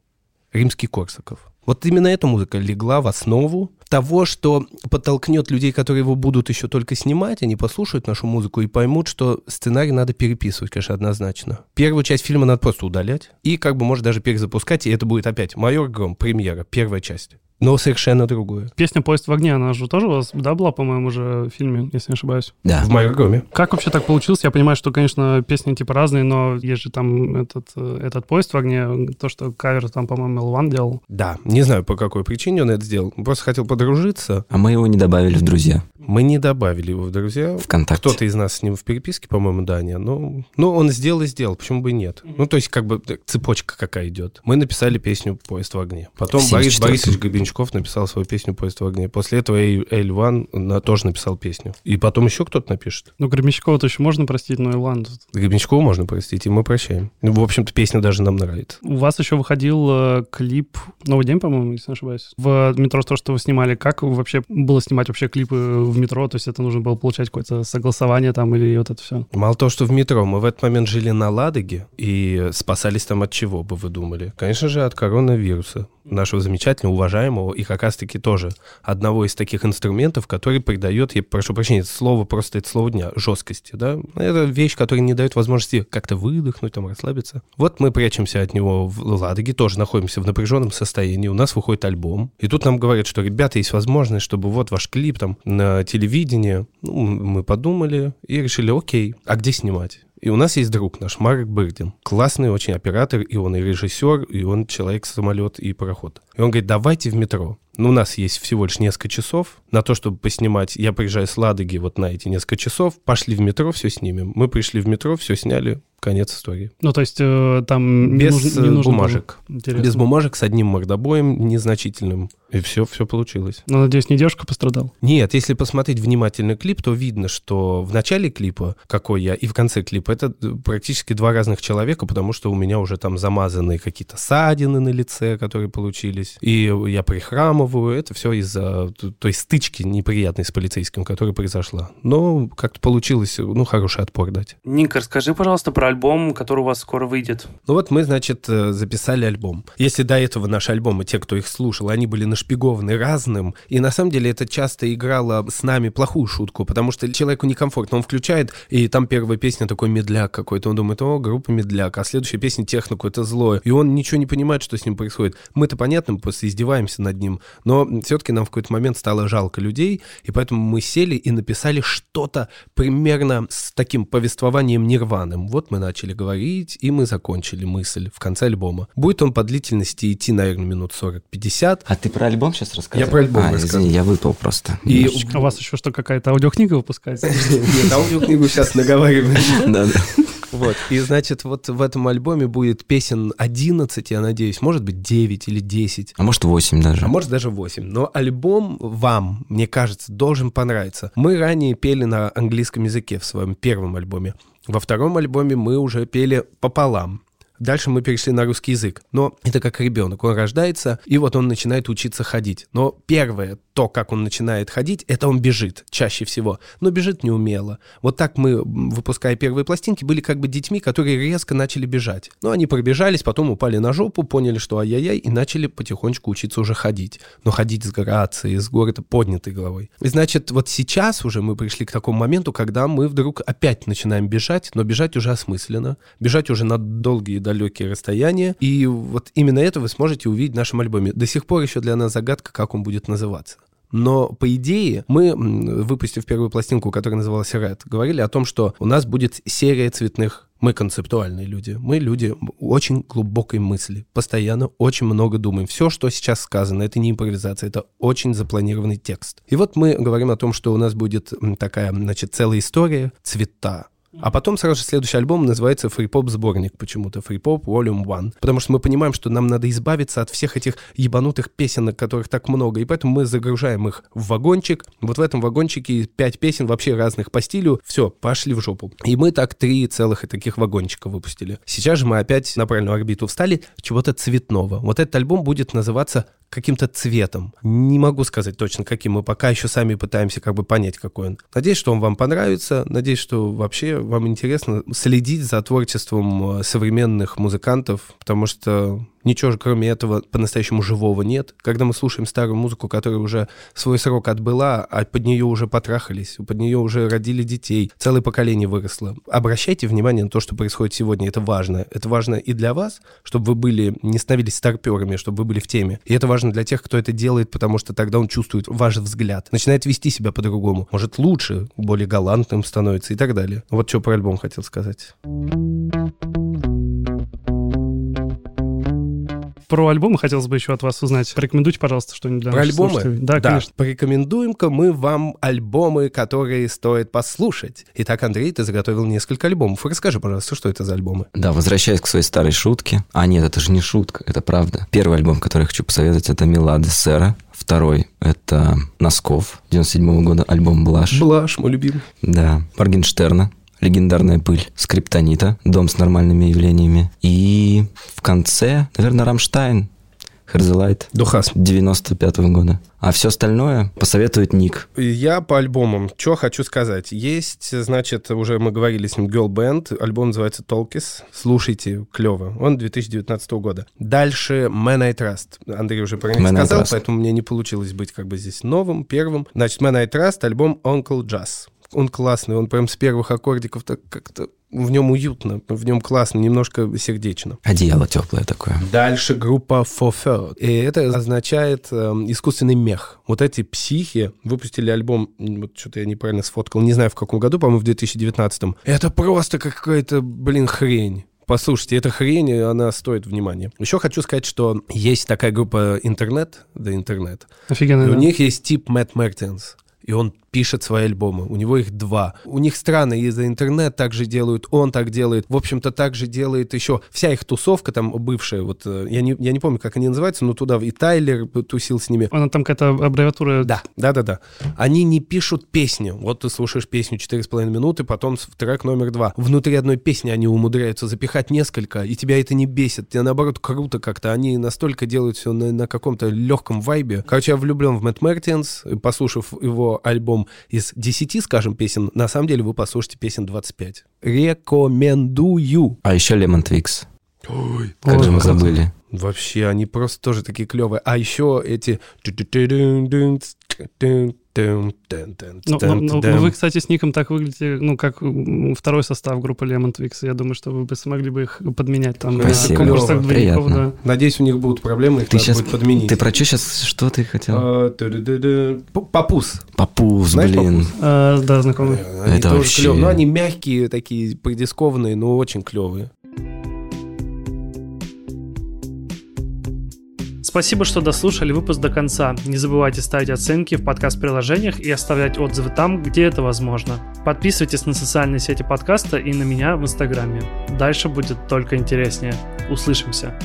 Римский Корсаков. Вот именно эта музыка легла в основу того, что подтолкнет людей, которые его будут еще только снимать, они послушают нашу музыку и поймут, что сценарий надо переписывать, конечно, однозначно. Первую часть фильма надо просто удалять и как бы, может, даже перезапускать, и это будет опять «Майор Гром», премьера, первая часть. Но совершенно другое. Песня «Поезд в огне», она же тоже у вас, да, была, по-моему, уже в фильме, если не ошибаюсь? Да. В «Майор Громе». Как вообще так получилось? Я понимаю, что, конечно, песни типа разные, но есть же там этот, э, этот «Поезд в огне», то, что кавер там, по-моему, L1 делал. Да, не знаю, по какой причине он это сделал. Просто хотел подружиться. А мы его не добавили в друзья Мы не добавили его в друзья. ВКонтакте. Кто-то из нас с ним в переписке, по-моему, Даня. Ну, ну, он сделал и сделал, почему бы и нет? Ну, то есть, как бы так, цепочка какая идет. Мы написали песню «Поезд в огне». Потом Борис 74-м. Борисович Гребенщиков написал свою песню «Поезд в огне». После этого Эль Ван на- тоже написал песню. И потом еще кто-то напишет. Ну, Гремещикова-то еще можно простить, но L1 тут Гребенщикова можно простить, и мы прощаем. Ну, в общем-то, песня даже нам нравится. У вас еще выходил э, клип «Новый день», по-моему, если не ошибаюсь. В метро то, что вы снимали, как вообще было снимать вообще клипы в метро? То есть это нужно было получать какое-то согласование там или вот это все? Мало того, что в метро, мы в этот момент жили на Ладоге и спасались там от чего, бы вы думали? Конечно же, от коронавируса, нашего замечательного, уважаемого, и как раз-таки тоже одного из таких инструментов, который придает, я прошу прощения, это слово просто, это слово дня, жесткости, да? Это вещь, которая не дает возможности как-то выдохнуть, там, расслабиться. Вот мы прячемся от него в Ладоге, тоже находимся в напряженном состоянии, у нас выходит альбом, и тут нам говорят, что, ребята, есть возможность, чтобы вот ваш клип там на телевидении, ну, мы подумали и решили, окей, а где снимать? И у нас есть друг наш, Марк Бырдин. Классный очень оператор, и он и режиссер, и он человек-самолет и пароход. И он говорит, давайте в метро. Ну, у нас есть всего лишь несколько часов на то, чтобы поснимать. Я приезжаю с Ладоги вот на эти несколько часов. Пошли в метро, все снимем. Мы пришли в метро, все сняли. Конец истории. Ну, то есть э, там Без не нужно, не э, нужно было. бумажек. Интересно. Без бумажек, с одним мордобоем незначительным. И все, все получилось. Ну, надеюсь, не девушка пострадала? Нет, если посмотреть внимательно клип, то видно, что в начале клипа, какой я, и в конце клипа, это практически два разных человека, потому что у меня уже там замазаны какие-то ссадины на лице, которые получились, и я прихрамываю, это все из-за той стычки неприятной с полицейским, которая произошла. Но как-то получилось, ну, хороший отпор дать. Ник, расскажи, пожалуйста, про альбом, который у вас скоро выйдет. Ну вот мы, значит, э, записали альбом. Если до этого наши альбомы, те, кто их слушал, они были нашпигованы разным, и на самом деле это часто играло с нами плохую шутку, потому что человеку некомфортно, он включает, и там первая песня такой медляк какой-то, он думает, о, группа медляк, а следующая песня техно какое-то злое, и он ничего не понимает, что с ним происходит. Мы-то, понятно, мы просто издеваемся над ним, но все-таки нам в какой-то момент стало жалко людей, и поэтому мы сели и написали что-то примерно с таким повествованием нирваным. Вот мы начали говорить, и мы закончили мысль в конце альбома. Будет он по длительности идти, наверное, минут 40-50. А ты про альбом сейчас рассказываешь? Я про альбом а, рассказываю. извини, я выпал просто. И Немножечко. А у вас еще что, какая-то аудиокнига выпускается? Нет, аудиокнигу сейчас наговариваем. Да, да. Вот. И, значит, вот в этом альбоме будет песен 11, я надеюсь, может быть, 9 или 10. А может, 8 даже. А может даже 8. Но альбом вам, мне кажется, должен понравиться. Мы ранее пели на английском языке в своем первом альбоме. Во втором альбоме мы уже пели пополам. Дальше мы перешли на русский язык. Но это как ребенок. Он рождается, и вот он начинает учиться ходить. Но первое, то, как он начинает ходить, это он бежит чаще всего. Но бежит неумело. Вот так мы, выпуская первые пластинки, были как бы детьми, которые резко начали бежать. Но они пробежались, потом упали на жопу, поняли, что ай-яй-яй, и начали потихонечку учиться уже ходить. Но ходить с грацией, с городо поднятой головой. И значит, вот сейчас уже мы пришли к такому моменту, когда мы вдруг опять начинаем бежать, но бежать уже осмысленно, бежать уже на долгие далекие расстояния. И вот именно это вы сможете увидеть в нашем альбоме. До сих пор еще для нас загадка, как он будет называться. Но, по идее, мы, выпустив первую пластинку, которая называлась Red, говорили о том, что у нас будет серия цветных мы концептуальные люди. Мы люди очень глубокой мысли. Постоянно очень много думаем. Все, что сейчас сказано, это не импровизация, это очень запланированный текст. И вот мы говорим о том, что у нас будет такая, значит, целая история, цвета, а потом сразу же следующий альбом называется Pop сборник почему-то, Pop Volume One. Потому что мы понимаем, что нам надо избавиться от всех этих ебанутых песенок, которых так много, и поэтому мы загружаем их в вагончик. Вот в этом вагончике пять песен вообще разных по стилю. Все, пошли в жопу. И мы так три целых таких вагончика выпустили. Сейчас же мы опять на правильную орбиту встали чего-то цветного. Вот этот альбом будет называться каким-то цветом. Не могу сказать точно, каким. Мы пока еще сами пытаемся как бы понять, какой он. Надеюсь, что он вам понравится. Надеюсь, что вообще вам интересно следить за творчеством э, современных музыкантов, потому что Ничего же кроме этого по-настоящему живого нет. Когда мы слушаем старую музыку, которая уже свой срок отбыла, а под нее уже потрахались, под нее уже родили детей, целое поколение выросло. Обращайте внимание на то, что происходит сегодня. Это важно. Это важно и для вас, чтобы вы были, не становились старперами, чтобы вы были в теме. И это важно для тех, кто это делает, потому что тогда он чувствует ваш взгляд, начинает вести себя по-другому. Может, лучше, более галантным становится и так далее. Вот что про альбом хотел сказать. Про альбомы хотелось бы еще от вас узнать. Порекомендуйте, пожалуйста, что-нибудь для Про альбомы? Слушателей. Да, да, конечно. Порекомендуем-ка мы вам альбомы, которые стоит послушать. Итак, Андрей, ты заготовил несколько альбомов. Расскажи, пожалуйста, что это за альбомы? Да, возвращаясь к своей старой шутке. А нет, это же не шутка, это правда. Первый альбом, который я хочу посоветовать, это «Милада Сера». Второй — это Носков, 97 года, альбом «Блаш». Блаш, мой любимый. Да, Моргенштерна, легендарная пыль Скриптонита, дом с нормальными явлениями. И в конце, наверное, Рамштайн, Херзелайт. Духас. 95 -го года. А все остальное посоветует Ник. Я по альбомам. Что хочу сказать. Есть, значит, уже мы говорили с ним, Girl Band. Альбом называется Толкис. Слушайте, клево. Он 2019 года. Дальше Man I Trust. Андрей уже про них Man сказал, поэтому мне не получилось быть как бы здесь новым, первым. Значит, Man I Trust, альбом Uncle Jazz. Он классный, он прям с первых аккордиков так как-то в нем уютно, в нем классно, немножко сердечно. Одеяло теплое такое. Дальше группа For Fur. И это означает э, искусственный мех. Вот эти психи выпустили альбом, вот что-то я неправильно сфоткал, не знаю в каком году, по-моему, в 2019. Это просто какая-то, блин, хрень. Послушайте, эта хрень, она стоит внимания. Еще хочу сказать, что есть такая группа интернет, да интернет. Офигенно, И у да. них есть тип Мэтт Мертенс. И он пишет свои альбомы. У него их два. У них странно, и за интернет так же делают, он так делает. В общем-то, так же делает еще вся их тусовка там бывшая. Вот э, я не, я не помню, как они называются, но туда и Тайлер тусил с ними. Она там какая-то аббревиатура. Да, да, да, да. Они не пишут песню. Вот ты слушаешь песню 4,5 минуты, потом трек номер два. Внутри одной песни они умудряются запихать несколько, и тебя это не бесит. Тебе наоборот круто как-то. Они настолько делают все на, на каком-то легком вайбе. Короче, я влюблен в Мэтт Мертенс. Послушав его альбом из 10, скажем, песен, на самом деле вы послушаете песен 25. Рекомендую. А еще Лемон Твикс. Ой, Как же мы забыли. Вообще, они просто тоже такие клевые. А еще эти... Ну, ну, ну, вы, кстати, с Ником так выглядите, ну, как второй состав группы Lemon Twix. Я думаю, что вы бы смогли бы их подменять там. на Спасибо. конкурсах двойников, Приятно. да. Надеюсь, у них будут проблемы, их Ты надо сейчас... будет подменить. Ты про что сейчас? Что ты хотел? А, Папус. Папуз, знаешь блин. А, да, знакомый. Они Это тоже вообще- клевые. Ну, они мягкие, такие придискованные, но очень клевые. Спасибо, что дослушали выпуск до конца. Не забывайте ставить оценки в подкаст-приложениях и оставлять отзывы там, где это возможно. Подписывайтесь на социальные сети подкаста и на меня в Инстаграме. Дальше будет только интереснее. Услышимся.